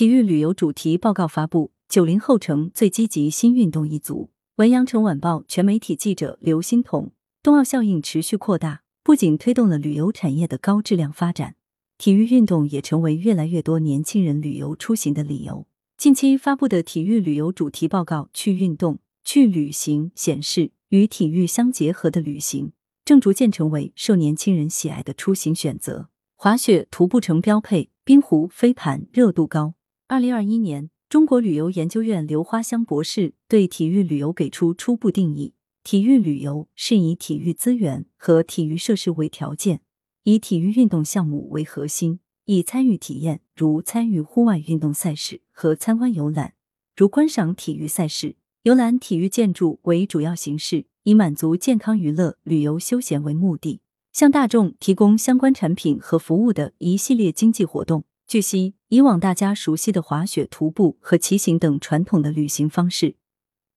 体育旅游主题报告发布，九零后成最积极新运动一族。文阳城晚报全媒体记者刘欣彤。冬奥效应持续扩大，不仅推动了旅游产业的高质量发展，体育运动也成为越来越多年轻人旅游出行的理由。近期发布的体育旅游主题报告《去运动，去旅行》显示，与体育相结合的旅行正逐渐成为受年轻人喜爱的出行选择。滑雪、徒步成标配，冰壶、飞盘热度高。二零二一年，中国旅游研究院刘花香博士对体育旅游给出初步定义：体育旅游是以体育资源和体育设施为条件，以体育运动项目为核心，以参与体验如参与户外运动赛事和参观游览如观赏体育赛事、游览体育建筑为主要形式，以满足健康娱乐、旅游休闲为目的，向大众提供相关产品和服务的一系列经济活动。据悉，以往大家熟悉的滑雪、徒步和骑行等传统的旅行方式，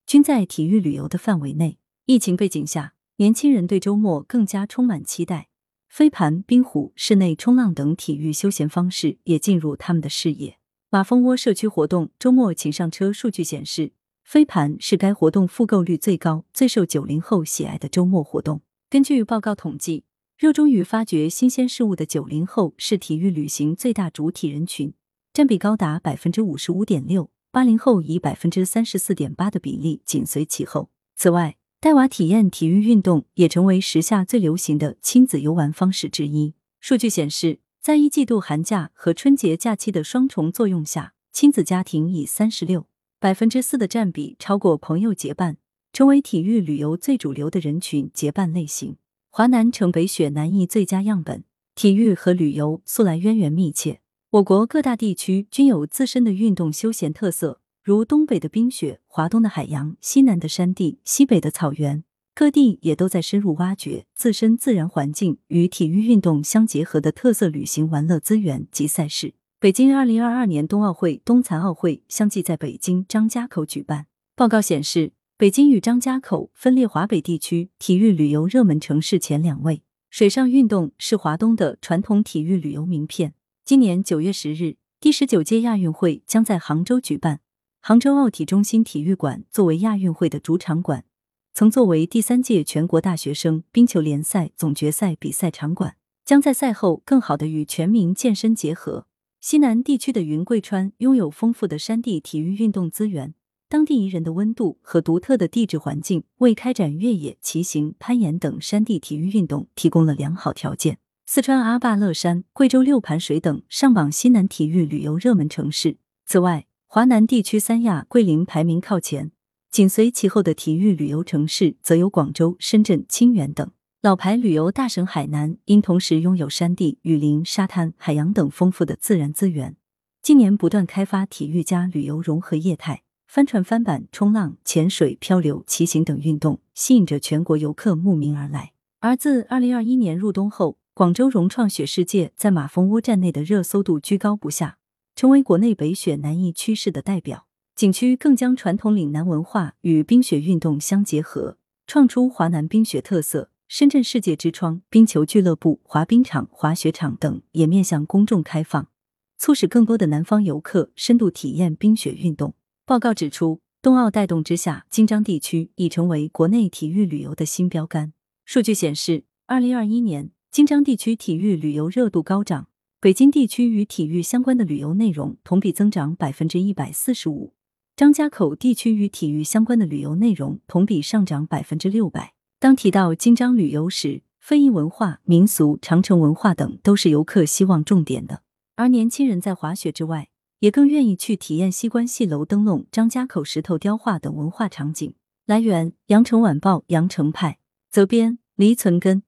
均在体育旅游的范围内。疫情背景下，年轻人对周末更加充满期待，飞盘、冰壶、室内冲浪等体育休闲方式也进入他们的视野。马蜂窝社区活动周末请上车数据显示，飞盘是该活动复购率最高、最受九零后喜爱的周末活动。根据报告统计。热衷于发掘新鲜事物的九零后是体育旅行最大主体人群，占比高达百分之五十五点六。八零后以百分之三十四点八的比例紧随其后。此外，带娃体验体育运动也成为时下最流行的亲子游玩方式之一。数据显示，在一季度寒假和春节假期的双重作用下，亲子家庭以三十六百分之四的占比超过朋友结伴，成为体育旅游最主流的人群结伴类型。华南城北雪南翼最佳样本，体育和旅游素来渊源密切。我国各大地区均有自身的运动休闲特色，如东北的冰雪、华东的海洋、西南的山地、西北的草原，各地也都在深入挖掘自身自然环境与体育运动相结合的特色旅行玩乐资源及赛事。北京二零二二年冬奥会、冬残奥会相继在北京张家口举办。报告显示。北京与张家口分列华北地区体育旅游热门城市前两位。水上运动是华东的传统体育旅游名片。今年九月十日，第十九届亚运会将在杭州举办。杭州奥体中心体育馆作为亚运会的主场馆，曾作为第三届全国大学生冰球联赛总决赛比赛场馆，将在赛后更好的与全民健身结合。西南地区的云贵川拥有丰富的山地体育运动资源。当地宜人的温度和独特的地质环境，为开展越野、骑行、攀岩等山地体育运动提供了良好条件。四川阿坝乐山、贵州六盘水等上榜西南体育旅游热门城市。此外，华南地区三亚、桂林排名靠前，紧随其后的体育旅游城市则有广州、深圳、清远等。老牌旅游大省海南，因同时拥有山地、雨林、沙滩、海洋等丰富的自然资源，近年不断开发体育加旅游融合业态。帆船、帆板、冲浪、潜水、漂流、骑行等运动吸引着全国游客慕名而来。而自二零二一年入冬后，广州融创雪世界在马蜂窝站内的热搜度居高不下，成为国内北雪南移趋势的代表。景区更将传统岭南文化与冰雪运动相结合，创出华南冰雪特色。深圳世界之窗冰球俱乐部、滑冰场、滑雪场等也面向公众开放，促使更多的南方游客深度体验冰雪运动。报告指出，冬奥带动之下，京张地区已成为国内体育旅游的新标杆。数据显示，二零二一年京张地区体育旅游热度高涨，北京地区与体育相关的旅游内容同比增长百分之一百四十五，张家口地区与体育相关的旅游内容同比上涨百分之六百。当提到京张旅游时，非遗文化、民俗、长城文化等都是游客希望重点的。而年轻人在滑雪之外，也更愿意去体验西关戏楼灯笼、张家口石头雕画等文化场景。来源：羊城晚报羊城派，责编：黎存根。